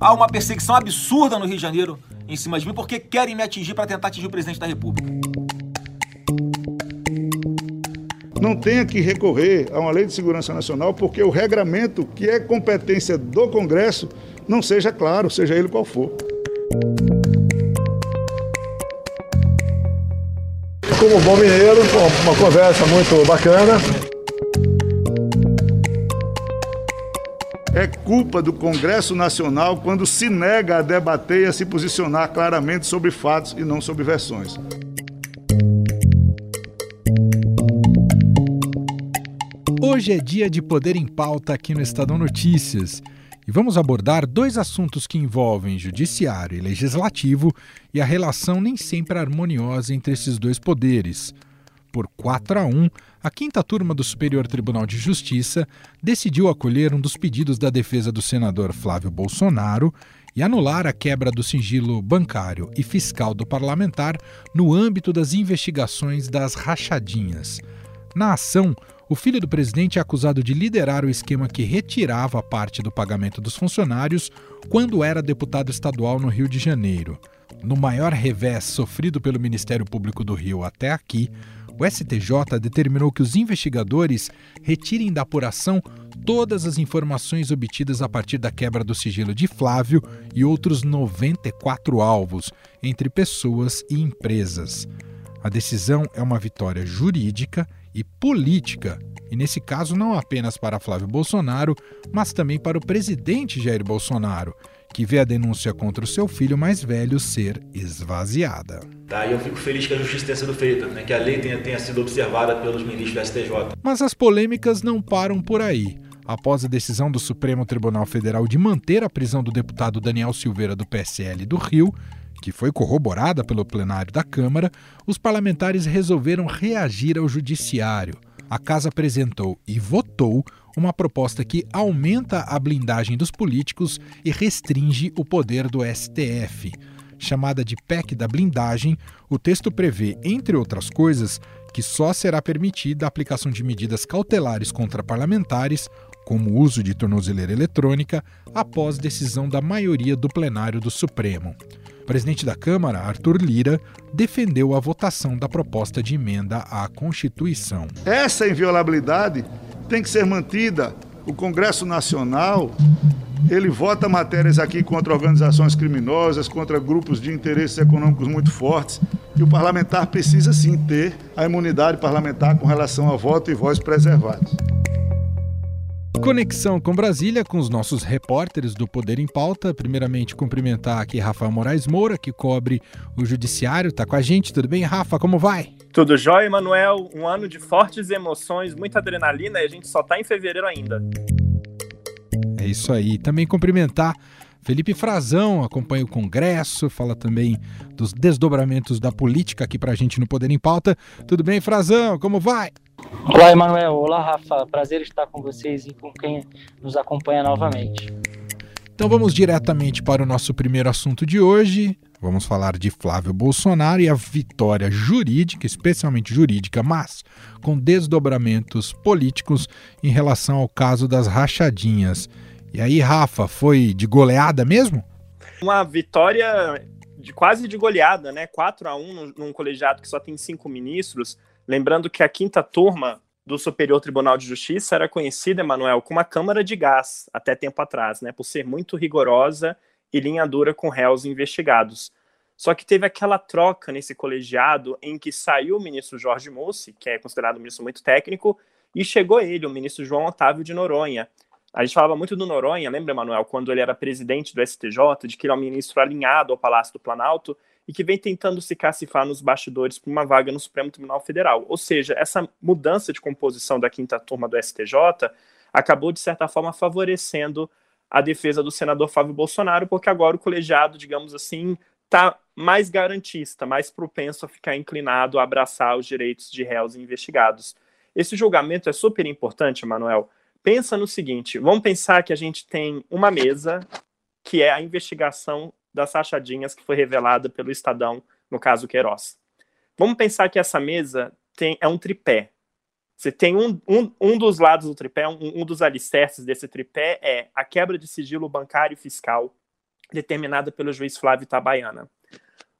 Há uma perseguição absurda no Rio de Janeiro em cima de mim porque querem me atingir para tentar atingir o presidente da República. Não tenha que recorrer a uma lei de segurança nacional porque o regramento, que é competência do Congresso, não seja claro, seja ele qual for. Como bom mineiro, uma conversa muito bacana. É culpa do Congresso Nacional quando se nega a debater e a se posicionar claramente sobre fatos e não sobre versões. Hoje é dia de poder em pauta aqui no Estadão Notícias. E vamos abordar dois assuntos que envolvem judiciário e legislativo e a relação nem sempre harmoniosa entre esses dois poderes. Por 4 a 1, a quinta turma do Superior Tribunal de Justiça decidiu acolher um dos pedidos da defesa do senador Flávio Bolsonaro e anular a quebra do sigilo bancário e fiscal do parlamentar no âmbito das investigações das rachadinhas. Na ação, o filho do presidente é acusado de liderar o esquema que retirava parte do pagamento dos funcionários quando era deputado estadual no Rio de Janeiro. No maior revés sofrido pelo Ministério Público do Rio até aqui, o STJ determinou que os investigadores retirem da apuração todas as informações obtidas a partir da quebra do sigilo de Flávio e outros 94 alvos, entre pessoas e empresas. A decisão é uma vitória jurídica e política, e nesse caso não apenas para Flávio Bolsonaro, mas também para o presidente Jair Bolsonaro, que vê a denúncia contra o seu filho mais velho ser esvaziada. Tá, e eu fico feliz que a justiça tenha sido feita, né, que a lei tenha, tenha sido observada pelos ministros do STJ. Mas as polêmicas não param por aí. Após a decisão do Supremo Tribunal Federal de manter a prisão do deputado Daniel Silveira do PSL do Rio, que foi corroborada pelo plenário da Câmara, os parlamentares resolveram reagir ao judiciário. A casa apresentou e votou uma proposta que aumenta a blindagem dos políticos e restringe o poder do STF. Chamada de PEC da blindagem, o texto prevê, entre outras coisas, que só será permitida a aplicação de medidas cautelares contra parlamentares, como o uso de tornozeleira eletrônica, após decisão da maioria do plenário do Supremo. O presidente da Câmara, Arthur Lira, defendeu a votação da proposta de emenda à Constituição. Essa inviolabilidade tem que ser mantida. O Congresso Nacional ele vota matérias aqui contra organizações criminosas, contra grupos de interesses econômicos muito fortes. E o parlamentar precisa sim ter a imunidade parlamentar com relação a voto e voz preservados. Conexão com Brasília, com os nossos repórteres do Poder em Pauta. Primeiramente, cumprimentar aqui Rafael Moraes Moura, que cobre o Judiciário. Está com a gente, tudo bem, Rafa? Como vai? Tudo jóia, Emanuel. Um ano de fortes emoções, muita adrenalina e a gente só está em fevereiro ainda. É isso aí. Também cumprimentar Felipe Frazão, acompanha o Congresso, fala também dos desdobramentos da política aqui para a gente no Poder em Pauta. Tudo bem, Frazão? Como vai? Olá, Emanuel. Olá, Rafa. Prazer estar com vocês e com quem nos acompanha novamente. Então vamos diretamente para o nosso primeiro assunto de hoje. Vamos falar de Flávio Bolsonaro e a vitória jurídica, especialmente jurídica, mas com desdobramentos políticos em relação ao caso das rachadinhas. E aí, Rafa, foi de goleada mesmo? Uma vitória de quase de goleada, né? 4 a 1 num, colegiado que só tem cinco ministros. Lembrando que a quinta turma do Superior Tribunal de Justiça era conhecida, Emanuel, como uma câmara de gás até tempo atrás, né? Por ser muito rigorosa e linha dura com réus investigados. Só que teve aquela troca nesse colegiado em que saiu o ministro Jorge Mussi, que é considerado um ministro muito técnico, e chegou ele, o ministro João Otávio de Noronha, a gente falava muito do Noronha, lembra, Manuel, quando ele era presidente do STJ, de que ele é um ministro alinhado ao Palácio do Planalto e que vem tentando se cacifar nos bastidores para uma vaga no Supremo Tribunal Federal. Ou seja, essa mudança de composição da quinta turma do STJ acabou, de certa forma, favorecendo a defesa do senador Fábio Bolsonaro, porque agora o colegiado, digamos assim, está mais garantista, mais propenso a ficar inclinado a abraçar os direitos de réus e investigados. Esse julgamento é super importante, Manuel, pensa no seguinte: vamos pensar que a gente tem uma mesa que é a investigação das rachadinhas que foi revelada pelo Estadão, no caso Queiroz. Vamos pensar que essa mesa tem, é um tripé. Você tem um, um, um dos lados do tripé, um, um dos alicerces desse tripé é a quebra de sigilo bancário e fiscal, determinada pelo juiz Flávio Itabaiana.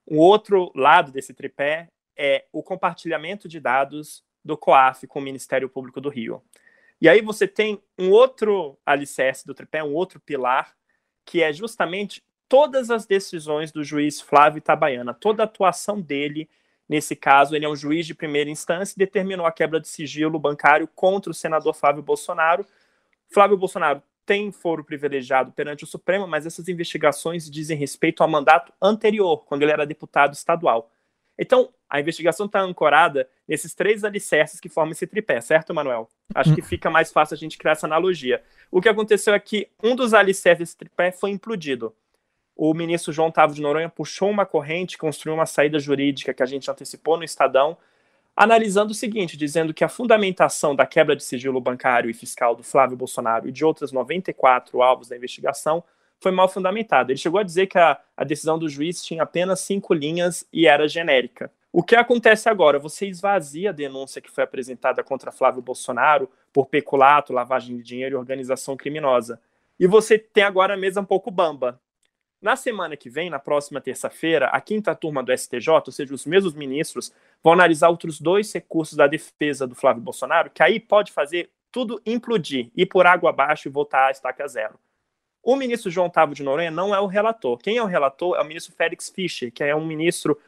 O outro lado desse tripé é o compartilhamento de dados do COAF com o Ministério Público do Rio. E aí você tem um outro alicerce do tripé, um outro pilar, que é justamente todas as decisões do juiz Flávio Itabaiana, toda a atuação dele nesse caso, ele é um juiz de primeira instância e determinou a quebra de sigilo bancário contra o senador Flávio Bolsonaro. Flávio Bolsonaro tem foro privilegiado perante o Supremo, mas essas investigações dizem respeito ao mandato anterior, quando ele era deputado estadual. Então, a investigação está ancorada nesses três alicerces que formam esse tripé, certo, Manuel? Acho que fica mais fácil a gente criar essa analogia. O que aconteceu é que um dos alicerces desse tripé foi implodido. O ministro João Tavo de Noronha puxou uma corrente, construiu uma saída jurídica que a gente antecipou no Estadão, analisando o seguinte, dizendo que a fundamentação da quebra de sigilo bancário e fiscal do Flávio Bolsonaro e de outras 94 alvos da investigação foi mal fundamentado. Ele chegou a dizer que a, a decisão do juiz tinha apenas cinco linhas e era genérica. O que acontece agora? Você esvazia a denúncia que foi apresentada contra Flávio Bolsonaro por peculato, lavagem de dinheiro e organização criminosa. E você tem agora a mesa um pouco bamba. Na semana que vem, na próxima terça-feira, a quinta turma do STJ, ou seja, os mesmos ministros, vão analisar outros dois recursos da defesa do Flávio Bolsonaro, que aí pode fazer tudo implodir, ir por água abaixo e voltar à estaca zero. O ministro João Tavo de Noronha não é o relator. Quem é o relator é o ministro Félix Fischer, que é um ministro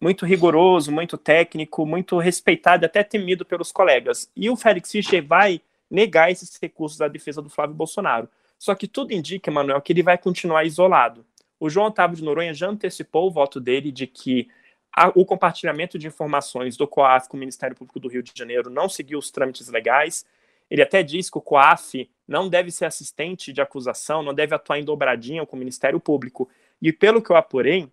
muito rigoroso, muito técnico, muito respeitado até temido pelos colegas. E o Félix Fischer vai negar esses recursos da defesa do Flávio Bolsonaro. Só que tudo indica, Manuel, que ele vai continuar isolado. O João Otávio de Noronha já antecipou o voto dele de que a, o compartilhamento de informações do COAF com o Ministério Público do Rio de Janeiro não seguiu os trâmites legais. Ele até diz que o COAF não deve ser assistente de acusação, não deve atuar em dobradinha com o Ministério Público. E pelo que eu apurei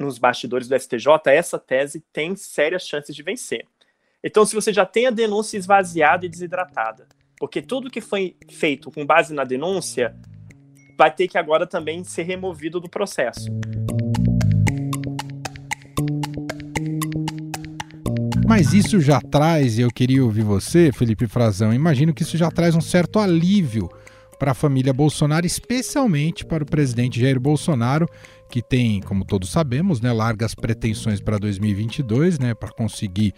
nos bastidores do STJ, essa tese tem sérias chances de vencer. Então, se você já tem a denúncia esvaziada e desidratada, porque tudo que foi feito com base na denúncia vai ter que agora também ser removido do processo. Mas isso já traz, e eu queria ouvir você, Felipe Frazão, imagino que isso já traz um certo alívio para a família Bolsonaro, especialmente para o presidente Jair Bolsonaro, que tem, como todos sabemos, né, largas pretensões para 2022, né, para conseguir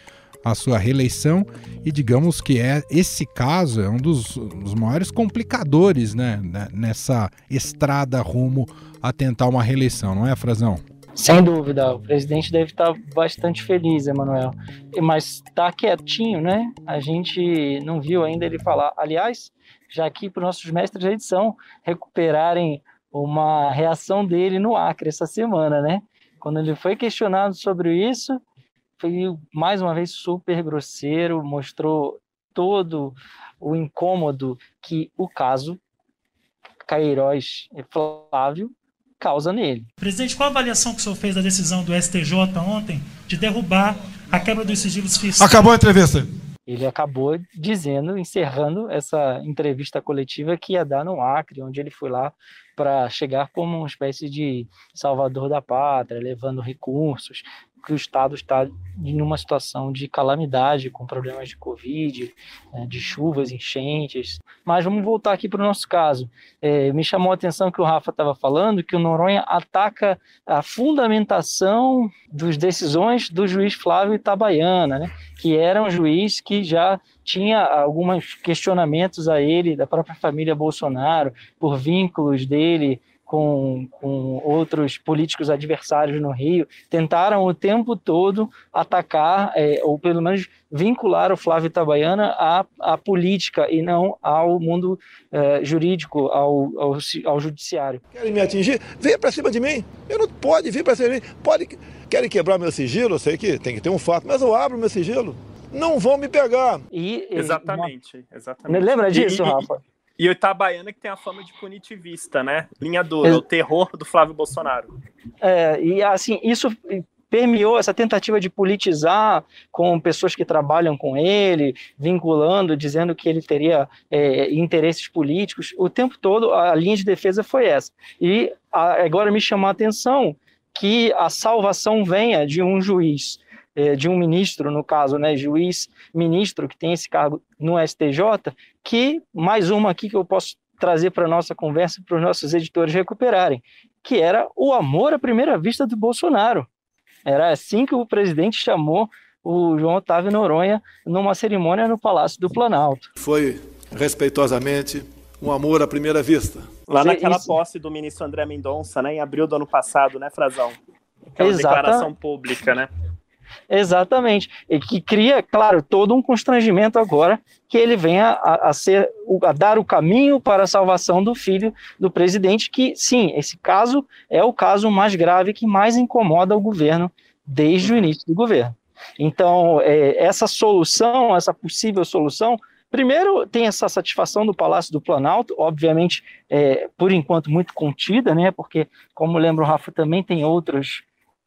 a sua reeleição e digamos que é esse caso é um dos, dos maiores complicadores né, né nessa estrada rumo a tentar uma reeleição, não é, Frazão? Sem dúvida, o presidente deve estar bastante feliz, Emanuel. Mas está quietinho, né? A gente não viu ainda ele falar. Aliás, já aqui para os nossos mestres da edição recuperarem uma reação dele no Acre essa semana, né? Quando ele foi questionado sobre isso, foi mais uma vez super grosseiro, mostrou todo o incômodo que o caso Caeiroz e Flávio causa nele. Presidente, qual a avaliação que o senhor fez da decisão do STJ ontem de derrubar a quebra dos sigilos fiscais? Acabou a entrevista. Ele acabou dizendo, encerrando essa entrevista coletiva que ia dar no Acre, onde ele foi lá para chegar como uma espécie de salvador da pátria, levando recursos, que o Estado está em uma situação de calamidade, com problemas de Covid, né, de chuvas, enchentes. Mas vamos voltar aqui para o nosso caso. É, me chamou a atenção que o Rafa estava falando que o Noronha ataca a fundamentação das decisões do juiz Flávio Itabaiana, né, que era um juiz que já tinha alguns questionamentos a ele, da própria família Bolsonaro, por vínculos dele com, com outros políticos adversários no Rio, tentaram o tempo todo atacar, é, ou pelo menos vincular o Flávio Itabaiana à, à política e não ao mundo é, jurídico, ao, ao, ao, judiciário. Querem me atingir? Venha para cima de mim. Eu não pode vir para cima de mim. Pode, querem quebrar meu sigilo? Eu sei que tem que ter um fato, mas eu abro meu sigilo. Não vão me pegar. E, exatamente, exatamente. Lembra disso, e, Rafa? E o Itabaiana que tem a fama de punitivista, né? Linha dura, é. o terror do Flávio Bolsonaro. É, e assim, isso permeou essa tentativa de politizar com pessoas que trabalham com ele, vinculando, dizendo que ele teria é, interesses políticos. O tempo todo a linha de defesa foi essa. E a, agora me chamou a atenção que a salvação venha de um juiz de um ministro, no caso, né, juiz, ministro, que tem esse cargo no STJ, que, mais uma aqui que eu posso trazer para a nossa conversa, para os nossos editores recuperarem, que era o amor à primeira vista do Bolsonaro. Era assim que o presidente chamou o João Otávio Noronha numa cerimônia no Palácio do Planalto. Foi respeitosamente um amor à primeira vista. Lá naquela Isso. posse do ministro André Mendonça, né, em abril do ano passado, né, Frazão? Aquela Exata... declaração pública, né? Exatamente. E que cria, claro, todo um constrangimento agora que ele venha a, a, ser, a dar o caminho para a salvação do filho do presidente, que sim, esse caso é o caso mais grave que mais incomoda o governo desde o início do governo. Então, é, essa solução, essa possível solução, primeiro tem essa satisfação do Palácio do Planalto, obviamente, é, por enquanto muito contida, né? Porque, como lembra o Rafa, também tem outros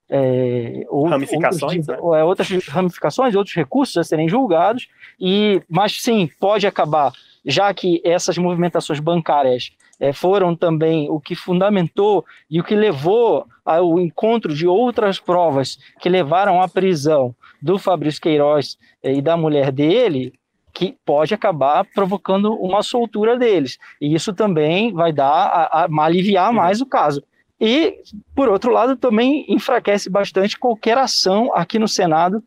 é, ramificações, outros, né? É, outras ramificações, outros recursos a serem julgados, e mas sim, pode acabar, já que essas movimentações bancárias é, foram também o que fundamentou e o que levou ao encontro de outras provas que levaram à prisão do Fabrício Queiroz é, e da mulher dele, que pode acabar provocando uma soltura deles. E isso também vai dar a, a aliviar mais o caso. E, por outro lado, também enfraquece bastante qualquer ação aqui no Senado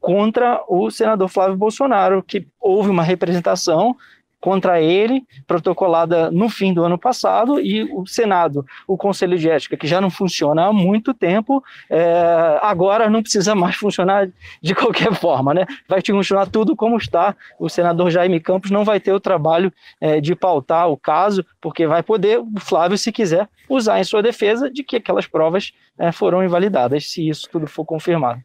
contra o senador Flávio Bolsonaro, que houve uma representação contra ele, protocolada no fim do ano passado, e o Senado, o Conselho de Ética, que já não funciona há muito tempo, é, agora não precisa mais funcionar de qualquer forma, né? Vai continuar tudo como está. O senador Jaime Campos não vai ter o trabalho é, de pautar o caso, porque vai poder, o Flávio, se quiser, usar em sua defesa de que aquelas provas é, foram invalidadas, se isso tudo for confirmado.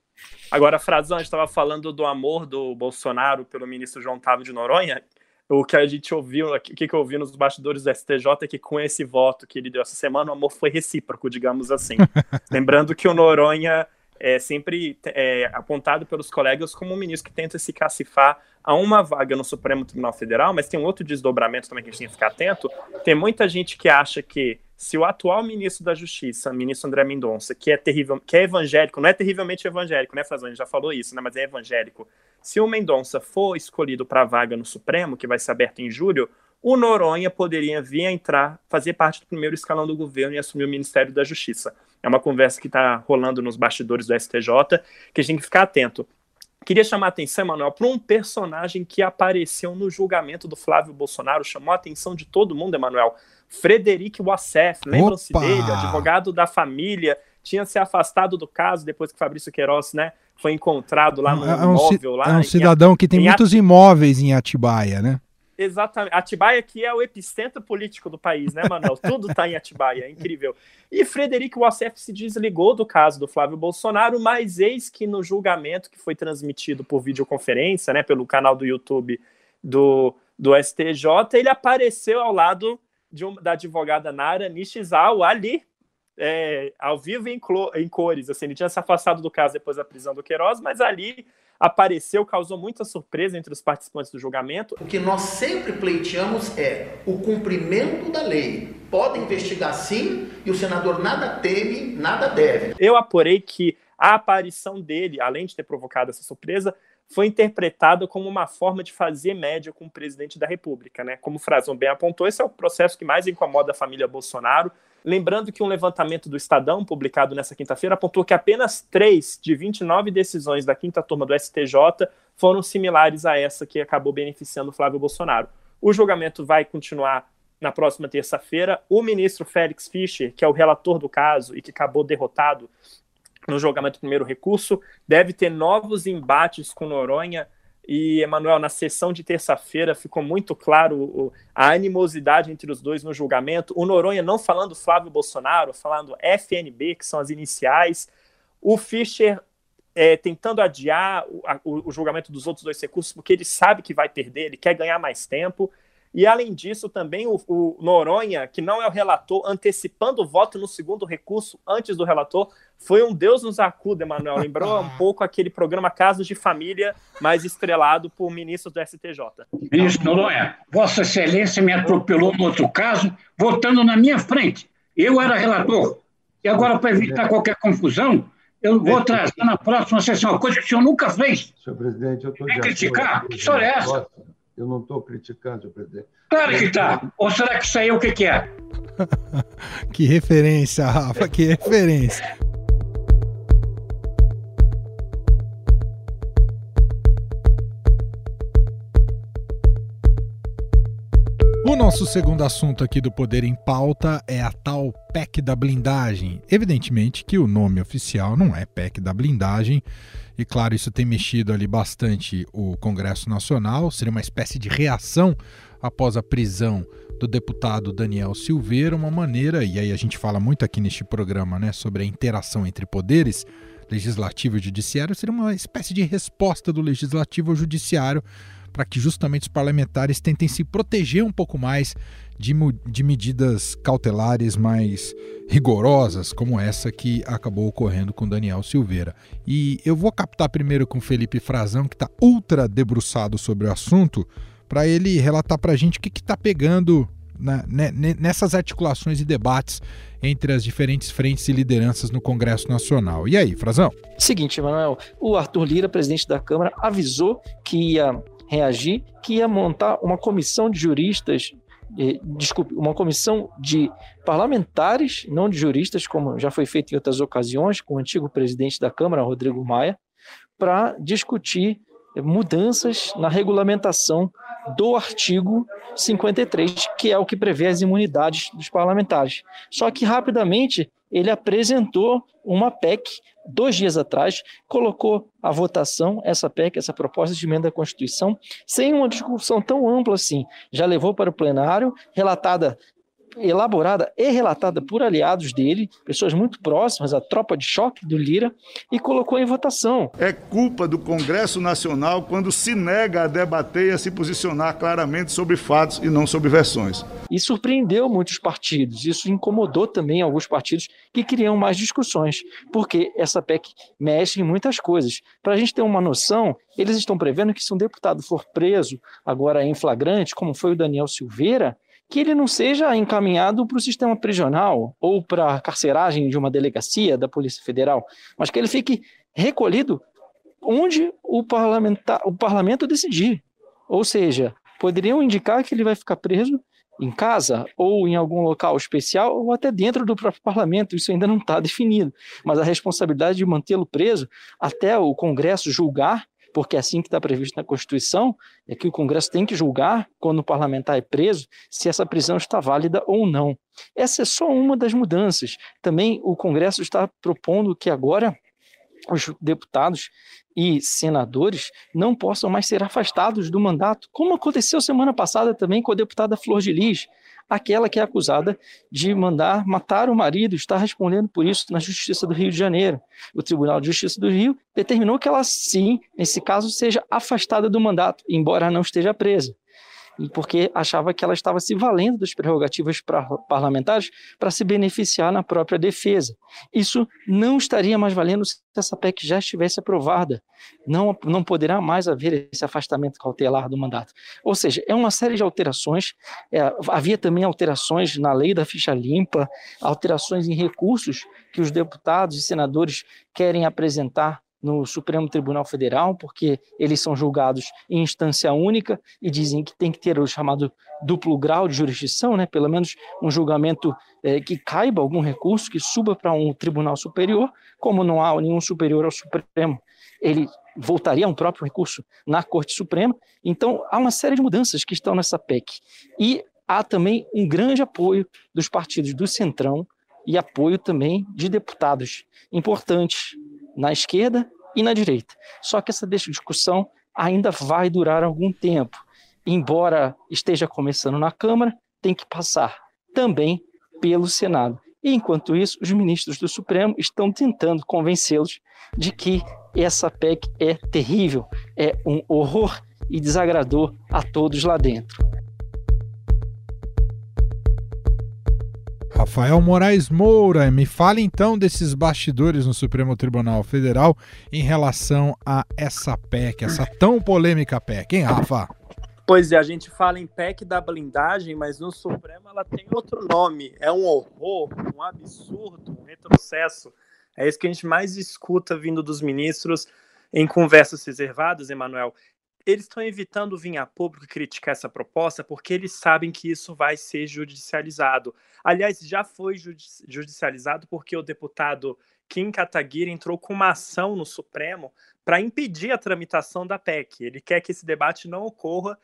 Agora, Frazão, a gente estava falando do amor do Bolsonaro pelo ministro João Távio de Noronha, o que a gente ouviu, o que, eu ouvi nos bastidores do STJ é que com esse voto que ele deu essa semana, o amor foi recíproco, digamos assim. Lembrando que o Noronha é sempre é, apontado pelos colegas como um ministro que tenta se cacifar a uma vaga no Supremo Tribunal Federal, mas tem um outro desdobramento também que a gente tem que ficar atento. Tem muita gente que acha que se o atual ministro da Justiça, ministro André Mendonça, que é terrível, que é evangélico, não é terrivelmente evangélico, né, Frazão? A gente já falou isso, né, mas é evangélico. Se o Mendonça for escolhido para a vaga no Supremo, que vai ser aberto em julho, o Noronha poderia vir a entrar, fazer parte do primeiro escalão do governo e assumir o Ministério da Justiça. É uma conversa que está rolando nos bastidores do STJ, que a gente tem que ficar atento. Queria chamar a atenção, Emanuel, para um personagem que apareceu no julgamento do Flávio Bolsonaro, chamou a atenção de todo mundo, Emanuel. Frederic Wassef, lembram-se dele, advogado da família, tinha se afastado do caso depois que Fabrício Queiroz, né, foi encontrado lá no é um, imóvel. Lá, é um cidadão que tem muitos imóveis em Atibaia, né? Exatamente. Atibaia que é o epicentro político do país, né, Manuel? Tudo está em Atibaia, é incrível. E Frederico Wassef se desligou do caso do Flávio Bolsonaro, mas eis que no julgamento que foi transmitido por videoconferência, né, pelo canal do YouTube do, do STJ, ele apareceu ao lado de um, da advogada Nara Nishizawa ali, é, ao vivo em, em, cores. Assim, ele tinha se afastado do caso depois da prisão do Queiroz, mas ali apareceu, causou muita surpresa entre os participantes do julgamento. O que nós sempre pleiteamos é o cumprimento da lei. Pode investigar sim, e o senador nada teme, nada deve. Eu apurei que a aparição dele, além de ter provocado essa surpresa, foi interpretada como uma forma de fazer média com o presidente da República, né? Como o Frazão bem apontou, esse é o processo que mais incomoda a família Bolsonaro. Lembrando que um levantamento do Estadão, publicado nessa quinta-feira, apontou que apenas três de 29 decisões da quinta turma do STJ foram similares a essa que acabou beneficiando Flávio Bolsonaro. O julgamento vai continuar na próxima terça-feira. O ministro Félix Fischer, que é o relator do caso e que acabou derrotado no julgamento do primeiro recurso, deve ter novos embates com Noronha e, Emanuel, na sessão de terça-feira ficou muito claro a animosidade entre os dois no julgamento. O Noronha não falando Flávio Bolsonaro, falando FNB, que são as iniciais. O Fischer é, tentando adiar o, a, o, julgamento dos outros dois recursos, porque ele sabe que vai perder, ele quer ganhar mais tempo. E além disso, também o, o, Noronha, que não é o relator, antecipando o voto no segundo recurso antes do relator, foi um Deus nos acuda, Emanuel. Lembrou um pouco aquele programa Casos de Família, mais estrelado por ministros do STJ. Ministro Noronha, Vossa Excelência me atropelou no outro caso, votando na minha frente. Eu era relator. E agora, para evitar qualquer confusão, eu vou trazer na próxima sessão, coisa que o senhor nunca fez. Senhor presidente, eu estou. Vem criticar? Que história é essa? Eu não estou criticando, senhor presidente. Claro que está. Ou será que isso aí é o que, que é? que referência, Rafa, que referência. Nosso segundo assunto aqui do Poder em Pauta é a tal PEC da blindagem. Evidentemente que o nome oficial não é PEC da blindagem, e claro, isso tem mexido ali bastante o Congresso Nacional, seria uma espécie de reação após a prisão do deputado Daniel Silveira, uma maneira, e aí a gente fala muito aqui neste programa, né, sobre a interação entre poderes, legislativo e judiciário, seria uma espécie de resposta do legislativo ao judiciário para que justamente os parlamentares tentem se proteger um pouco mais de, de medidas cautelares mais rigorosas, como essa que acabou ocorrendo com Daniel Silveira. E eu vou captar primeiro com Felipe Frazão, que está ultra debruçado sobre o assunto, para ele relatar para a gente o que está pegando na, né, nessas articulações e debates entre as diferentes frentes e lideranças no Congresso Nacional. E aí, Frazão? Seguinte, Manuel, o Arthur Lira, presidente da Câmara, avisou que ia reagir, que ia montar uma comissão de juristas, eh, desculpe, uma comissão de parlamentares, não de juristas, como já foi feito em outras ocasiões, com o antigo presidente da Câmara, Rodrigo Maia, para discutir mudanças na regulamentação do artigo 53, que é o que prevê as imunidades dos parlamentares. Só que rapidamente ele apresentou uma PEC dois dias atrás, colocou à votação essa PEC, essa proposta de emenda à Constituição, sem uma discussão tão ampla assim. Já levou para o plenário, relatada elaborada e relatada por aliados dele, pessoas muito próximas, a tropa de choque do Lira, e colocou em votação. É culpa do Congresso Nacional quando se nega a debater e a se posicionar claramente sobre fatos e não sobre versões. E surpreendeu muitos partidos. Isso incomodou também alguns partidos que queriam mais discussões, porque essa PEC mexe em muitas coisas. Para a gente ter uma noção, eles estão prevendo que se um deputado for preso agora em flagrante, como foi o Daniel Silveira, que ele não seja encaminhado para o sistema prisional ou para a carceragem de uma delegacia da Polícia Federal, mas que ele fique recolhido onde o, o parlamento decidir. Ou seja, poderiam indicar que ele vai ficar preso em casa ou em algum local especial ou até dentro do próprio parlamento. Isso ainda não está definido. Mas a responsabilidade de mantê-lo preso até o Congresso julgar porque é assim que está previsto na Constituição, é que o Congresso tem que julgar, quando o parlamentar é preso, se essa prisão está válida ou não. Essa é só uma das mudanças. Também o Congresso está propondo que agora os deputados e senadores não possam mais ser afastados do mandato, como aconteceu semana passada também com a deputada Flor de Lis aquela que é acusada de mandar matar o marido, está respondendo por isso na Justiça do Rio de Janeiro. O Tribunal de Justiça do Rio determinou que ela, sim, nesse caso, seja afastada do mandato, embora não esteja presa porque achava que ela estava se valendo das prerrogativas parlamentares para se beneficiar na própria defesa. Isso não estaria mais valendo se essa PEC já estivesse aprovada. Não, não poderá mais haver esse afastamento cautelar do mandato. Ou seja, é uma série de alterações. É, havia também alterações na lei da ficha limpa, alterações em recursos que os deputados e senadores querem apresentar no Supremo Tribunal Federal, porque eles são julgados em instância única e dizem que tem que ter o chamado duplo grau de jurisdição, né? pelo menos um julgamento é, que caiba algum recurso, que suba para um tribunal superior, como não há nenhum superior ao Supremo, ele voltaria a um próprio recurso na Corte Suprema. Então, há uma série de mudanças que estão nessa PEC. E há também um grande apoio dos partidos do Centrão e apoio também de deputados importantes na esquerda e na direita. Só que essa discussão ainda vai durar algum tempo. Embora esteja começando na Câmara, tem que passar também pelo Senado. E enquanto isso, os ministros do Supremo estão tentando convencê-los de que essa PEC é terrível, é um horror e desagradou a todos lá dentro. Rafael Moraes Moura, me fale então desses bastidores no Supremo Tribunal Federal em relação a essa PEC, essa tão polêmica PEC, hein, Rafa? Pois é, a gente fala em PEC da blindagem, mas no Supremo ela tem outro nome. É um horror, um absurdo, um retrocesso. É isso que a gente mais escuta vindo dos ministros em conversas reservadas, Emanuel. Eles estão evitando vir a público criticar essa proposta porque eles sabem que isso vai ser judicializado. Aliás, já foi judicializado porque o deputado Kim Kataguiri entrou com uma ação no Supremo para impedir a tramitação da PEC. Ele quer que esse debate não ocorra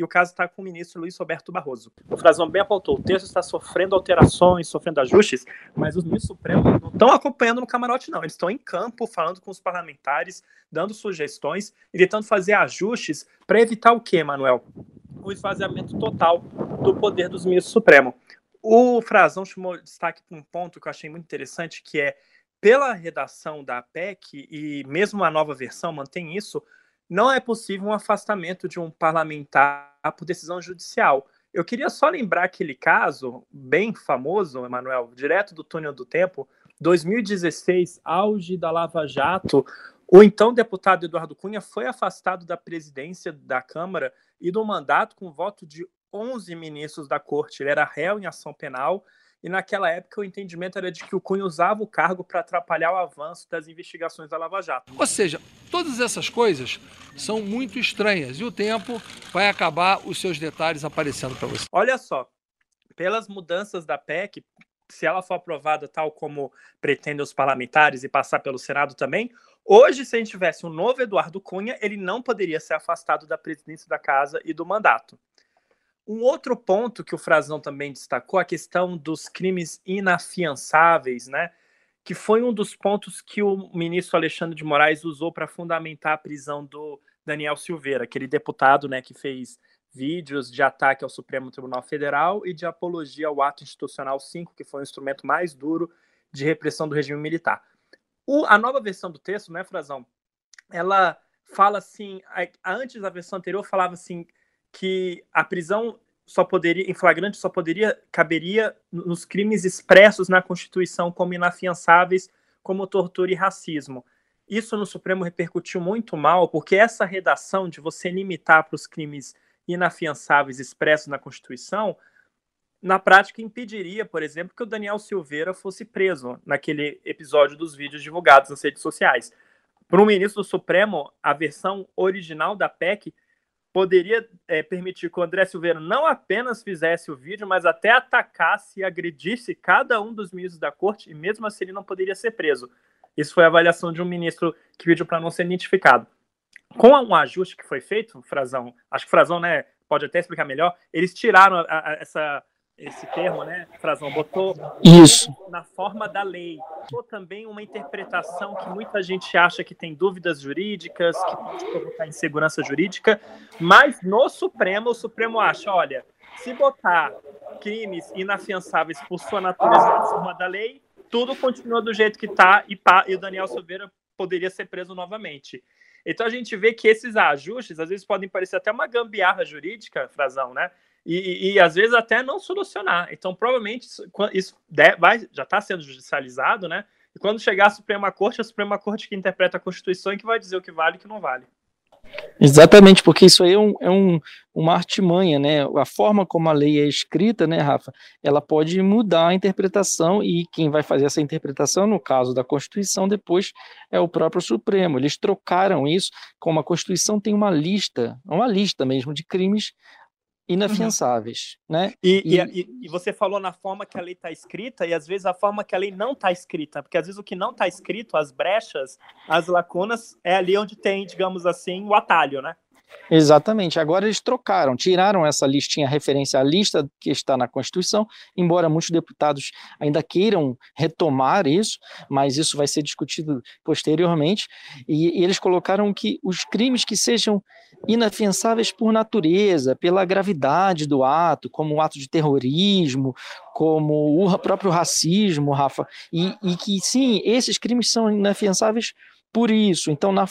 e o caso está com o ministro Luiz Roberto Barroso. O Frazão bem apontou, o texto está sofrendo alterações, sofrendo ajustes, mas os ministros supremos não estão acompanhando no camarote, não. Eles estão em campo, falando com os parlamentares, dando sugestões e tentando fazer ajustes para evitar o quê, Manuel? O esvaziamento total do poder dos ministros supremos. O Frazão chamou destaque para um ponto que eu achei muito interessante, que é pela redação da PEC, e mesmo a nova versão mantém isso, não é possível um afastamento de um parlamentar por decisão judicial. Eu queria só lembrar aquele caso bem famoso, Emanuel, direto do túnel do tempo, 2016, auge da Lava Jato. O então deputado Eduardo Cunha foi afastado da presidência da Câmara e do mandato com voto de 11 ministros da corte. Ele era réu em ação penal e naquela época o entendimento era de que o Cunha usava o cargo para atrapalhar o avanço das investigações da Lava Jato. Ou seja, todas essas coisas são muito estranhas e o tempo vai acabar os seus detalhes aparecendo para você. Olha só, pelas mudanças da PEC, se ela for aprovada tal como pretendem os parlamentares e passar pelo Senado também, hoje, se a gente tivesse um novo Eduardo Cunha, ele não poderia ser afastado da presidência da casa e do mandato. Um outro ponto que o Frazão também destacou, a questão dos crimes inafiançáveis, né? Que foi um dos pontos que o ministro Alexandre de Moraes usou para fundamentar a prisão do Daniel Silveira, aquele deputado, né, que fez vídeos de ataque ao Supremo Tribunal Federal e de apologia ao ato institucional 5, que foi o instrumento mais duro de repressão do regime militar. O, a nova versão do texto, né, Frazão, ela fala assim, antes da versão anterior falava assim, que a prisão só poderia, em flagrante, só poderia, caberia nos crimes expressos na Constituição como inafiançáveis, como tortura e racismo. Isso no Supremo repercutiu muito mal, porque essa redação de você limitar para os crimes inafiançáveis expressos na Constituição, na prática impediria, por exemplo, que o Daniel Silveira fosse preso naquele episódio dos vídeos divulgados nas redes sociais. Para o ministro do Supremo, a versão original da PEC poderia é, permitir que o André Silveira não apenas fizesse o vídeo, mas até atacasse e agredisse cada um dos ministros da corte, e mesmo assim ele não poderia ser preso. Isso foi a avaliação de um ministro que pediu para não ser identificado. Com um ajuste que foi feito, Frazão, acho que Frazão né, pode até explicar melhor, eles tiraram a, a, essa esse termo, né, Frazão, botou Isso. na forma da lei. Botou também uma interpretação que muita gente acha que tem dúvidas jurídicas, que pode provocar insegurança jurídica, mas no Supremo, o Supremo acha, olha, se botar crimes inafiançáveis por sua natureza na forma da lei, tudo continua do jeito que está e, e o Daniel Silveira poderia ser preso novamente. Então a gente vê que esses ajustes às vezes podem parecer até uma gambiarra jurídica, Frazão, né? E, e, às vezes até não solucionar. Então, provavelmente isso vai, já está sendo judicializado, né? E quando chegar a Suprema Corte, a Suprema Corte que interpreta a Constituição e que vai dizer o que vale e o que não vale. Exatamente, porque isso aí é, um, é um, uma artimanha, né? A forma como a lei é escrita, né, Rafa, ela pode mudar a interpretação e quem vai fazer essa interpretação, no caso da Constituição, depois é o próprio Supremo. Eles trocaram isso, como a Constituição tem uma lista, uma lista mesmo de crimes inafiançáveis, uhum. né? E, e, e, e, você falou na forma que a lei está escrita e às vezes a forma que a lei não está escrita, porque às vezes o que não está escrito, as brechas, as lacunas, é ali onde tem, digamos assim, o atalho, né? Exatamente. Agora eles trocaram, tiraram essa listinha referência à lista que está na Constituição, embora muitos deputados ainda queiram retomar isso, mas isso vai ser discutido posteriormente. E, e eles colocaram que os crimes que sejam inafiançáveis por natureza, pela gravidade do ato, como o ato de terrorismo, como o próprio racismo, Rafa, e, e que sim, esses crimes são inafiançáveis por isso, então, na,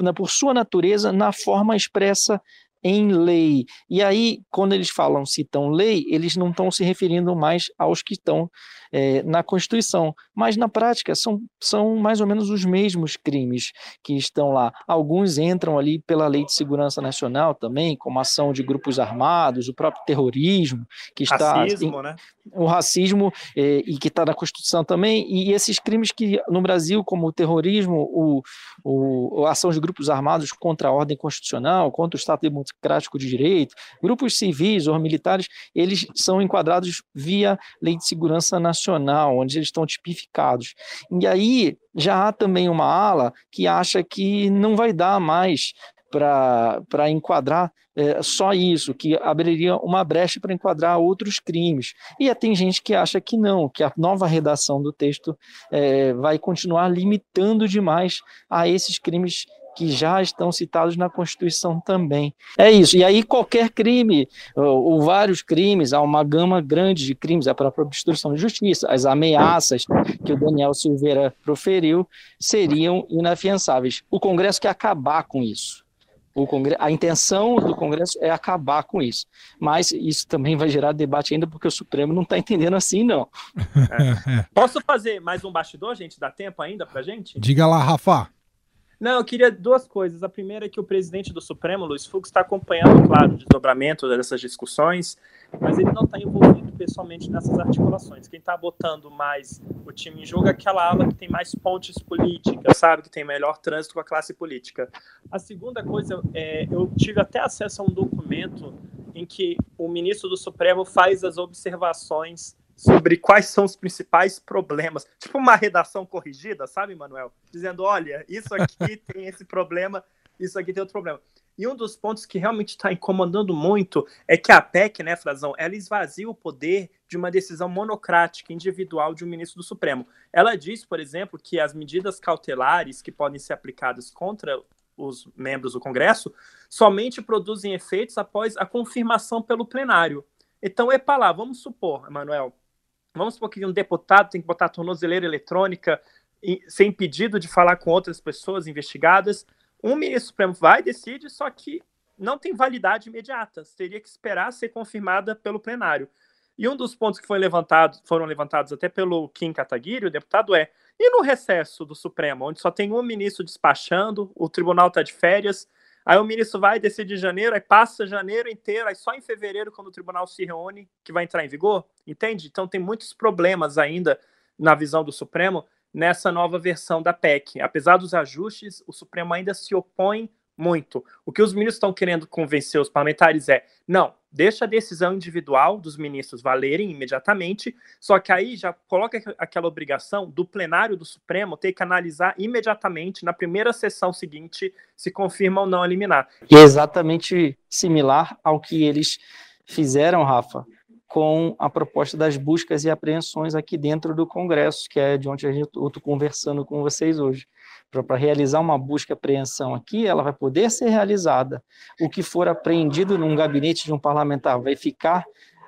na, por sua natureza, na forma expressa em lei. E aí, quando eles falam citam lei, eles não estão se referindo mais aos que estão é, na Constituição, mas na prática são, são mais ou menos os mesmos crimes que estão lá. Alguns entram ali pela Lei de Segurança Nacional também, como ação de grupos armados, o próprio terrorismo, que está. Racismo, em, né? O racismo, é, e que está na Constituição também, e esses crimes que no Brasil, como o terrorismo, o, o, a ação de grupos armados contra a ordem constitucional, contra o Estado Democrático de Direito, grupos civis ou militares, eles são enquadrados via Lei de Segurança Nacional onde eles estão tipificados. E aí já há também uma ala que acha que não vai dar mais para enquadrar é, só isso, que abriria uma brecha para enquadrar outros crimes. E tem gente que acha que não, que a nova redação do texto é, vai continuar limitando demais a esses crimes que já estão citados na Constituição também. É isso. E aí qualquer crime, ou, ou, vários crimes, há uma gama grande de crimes, a própria obstrução de justiça, as ameaças que o Daniel Silveira proferiu seriam inafiançáveis. O Congresso quer acabar com isso. O Congresso, a intenção do Congresso é acabar com isso. Mas isso também vai gerar debate ainda, porque o Supremo não está entendendo assim, não. É. Posso fazer mais um bastidor, gente? Dá tempo ainda para gente? Diga lá, Rafa. Não, eu queria duas coisas. A primeira é que o presidente do Supremo, Luiz Fux, está acompanhando, claro, o desdobramento dessas discussões, mas ele não está envolvido pessoalmente nessas articulações. Quem está botando mais o time em jogo é aquela ala que tem mais pontes políticas, sabe? Que tem melhor trânsito com a classe política. A segunda coisa, é, eu tive até acesso a um documento em que o ministro do Supremo faz as observações sobre quais são os principais problemas. Tipo uma redação corrigida, sabe, Manuel? Dizendo, olha, isso aqui tem esse problema, isso aqui tem outro problema. E um dos pontos que realmente está incomodando muito é que a PEC, né, Frazão, ela esvazia o poder de uma decisão monocrática, individual de um ministro do Supremo. Ela diz, por exemplo, que as medidas cautelares que podem ser aplicadas contra os membros do Congresso somente produzem efeitos após a confirmação pelo plenário. Então, é para lá, vamos supor, Manuel, Vamos supor que um deputado tem que botar a tornozeleira eletrônica sem pedido de falar com outras pessoas investigadas. Um ministro supremo vai, decide, só que não tem validade imediata. Teria que esperar ser confirmada pelo plenário. E um dos pontos que foi levantado, foram levantados até pelo Kim Kataguiri, o deputado, é: e no recesso do Supremo, onde só tem um ministro despachando, o tribunal está de férias, Aí o ministro vai, decide em janeiro, aí passa janeiro inteiro, aí só em fevereiro, quando o tribunal se reúne, que vai entrar em vigor, entende? Então tem muitos problemas ainda na visão do Supremo nessa nova versão da PEC. Apesar dos ajustes, o Supremo ainda se opõe muito. O que os ministros estão querendo convencer os parlamentares é: não, deixa a decisão individual dos ministros valerem imediatamente, só que aí já coloca aquela obrigação do plenário do Supremo ter que analisar imediatamente, na primeira sessão seguinte, se confirma ou não eliminar. E é exatamente similar ao que eles fizeram, Rafa, com a proposta das buscas e apreensões aqui dentro do Congresso, que é de onde eu estou conversando com vocês hoje para realizar uma busca e apreensão aqui, ela vai poder ser realizada. O que for apreendido num gabinete de um parlamentar vai ficar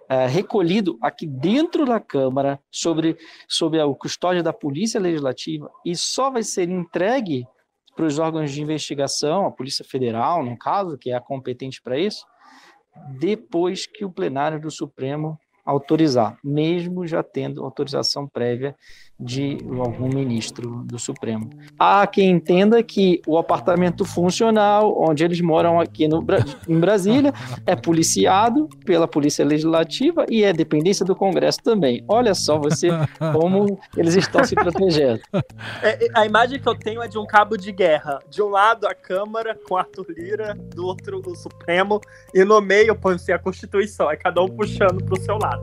é, recolhido aqui dentro da Câmara sobre, sobre a custódia da Polícia Legislativa e só vai ser entregue para os órgãos de investigação, a Polícia Federal, no caso, que é a competente para isso, depois que o plenário do Supremo autorizar, mesmo já tendo autorização prévia de algum ministro do Supremo. Há quem entenda que o apartamento funcional, onde eles moram aqui no, em Brasília, é policiado pela Polícia Legislativa e é dependência do Congresso também. Olha só você como eles estão se protegendo. É, a imagem que eu tenho é de um cabo de guerra. De um lado a Câmara com Arthur Lira, do outro o Supremo, e no meio põe-se a Constituição. É cada um puxando para o seu lado.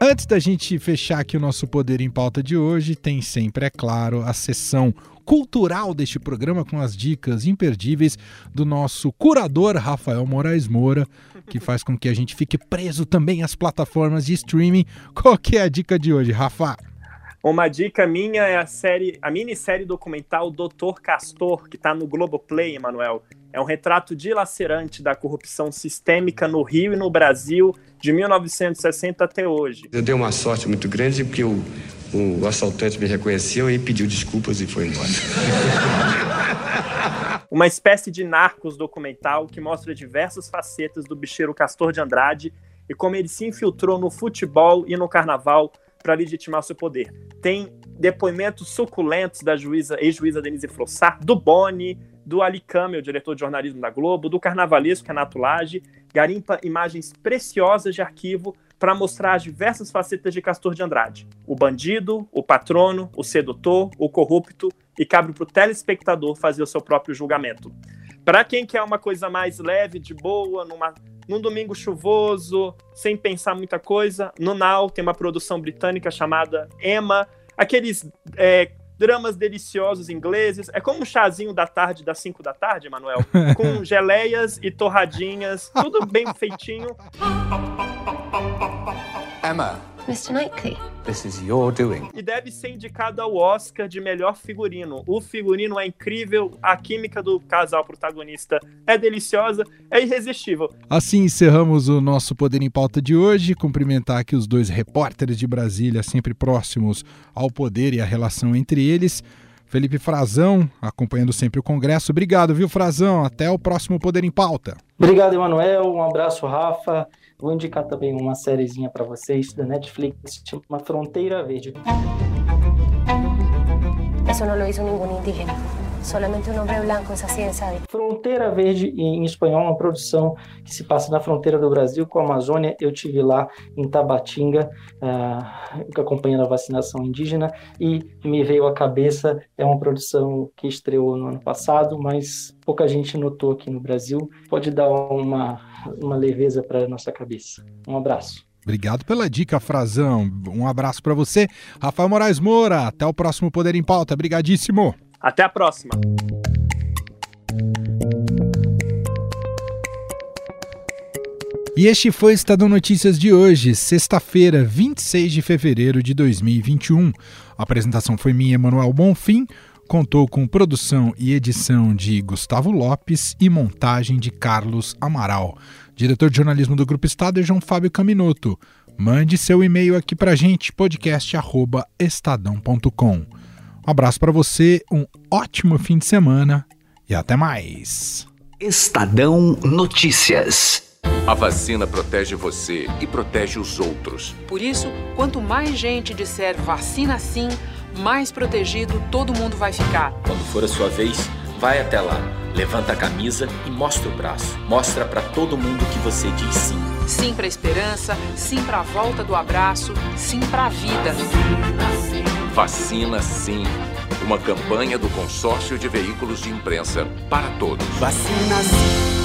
Antes da gente fechar aqui o nosso Poder em Pauta de hoje, tem sempre, é claro, a sessão cultural deste programa com as dicas imperdíveis do nosso curador Rafael Moraes Moura, que faz com que a gente fique preso também às plataformas de streaming. Qual que é a dica de hoje, Rafa? Uma dica minha é a série, a minissérie documental Doutor Castor, que está no Globoplay, Emanuel. É um retrato dilacerante da corrupção sistêmica no Rio e no Brasil de 1960 até hoje. Eu dei uma sorte muito grande porque o, o assaltante me reconheceu e pediu desculpas e foi embora. uma espécie de narcos documental que mostra diversas facetas do bicheiro Castor de Andrade e como ele se infiltrou no futebol e no carnaval para legitimar seu poder. Tem depoimentos suculentos da juíza, ex-juíza Denise Flossar, do Boni, do Ali Camel, diretor de jornalismo da Globo, do carnavalesco Renato Lage, garimpa imagens preciosas de arquivo para mostrar as diversas facetas de Castor de Andrade. O bandido, o patrono, o sedutor, o corrupto, e cabe para o telespectador fazer o seu próprio julgamento. Para quem quer uma coisa mais leve, de boa, numa, num domingo chuvoso, sem pensar muita coisa, no Now tem uma produção britânica chamada Emma, aqueles é, dramas deliciosos ingleses. É como um chazinho da tarde, das 5 da tarde, Manuel, com geleias e torradinhas, tudo bem feitinho. Emma. Mr. Knightley. This is your doing. E deve ser indicado ao Oscar de melhor figurino. O figurino é incrível, a química do casal protagonista é deliciosa, é irresistível. Assim encerramos o nosso Poder em Pauta de hoje. Cumprimentar aqui os dois repórteres de Brasília, sempre próximos ao poder e à relação entre eles. Felipe Frazão, acompanhando sempre o Congresso. Obrigado, viu, Frazão? Até o próximo Poder em Pauta. Obrigado, Emanuel. Um abraço, Rafa. Vou indicar também uma sériezinha para vocês da Netflix, chama Fronteira Verde. Isso não lo hizo ningún indígena. Solamente um homem branco, assim, sabe? Fronteira Verde, em espanhol, uma produção que se passa na fronteira do Brasil com a Amazônia. Eu tive lá em Tabatinga, uh, acompanhando a vacinação indígena, e me veio à cabeça, é uma produção que estreou no ano passado, mas pouca gente notou aqui no Brasil. Pode dar uma, uma leveza para a nossa cabeça. Um abraço. Obrigado pela dica, Frazão. Um abraço para você. Rafael Moraes Moura, até o próximo Poder em Pauta. Obrigadíssimo. Até a próxima. E este foi o Estadão Notícias de hoje, sexta-feira, 26 de fevereiro de 2021. A apresentação foi minha, Emanuel Bonfim, contou com produção e edição de Gustavo Lopes e montagem de Carlos Amaral. Diretor de jornalismo do Grupo Estado é João Fábio Caminoto. Mande seu e-mail aqui pra gente, podcast@estadão.com. Um abraço para você, um ótimo fim de semana e até mais. Estadão Notícias. A vacina protege você e protege os outros. Por isso, quanto mais gente disser vacina sim, mais protegido todo mundo vai ficar. Quando for a sua vez, vai até lá, levanta a camisa e mostra o braço. Mostra para todo mundo que você diz sim. Sim para a esperança, sim para a volta do abraço, sim para a vida. Vacina sim. Vacina sim. Uma campanha do Consórcio de Veículos de Imprensa para todos. Vacina sim.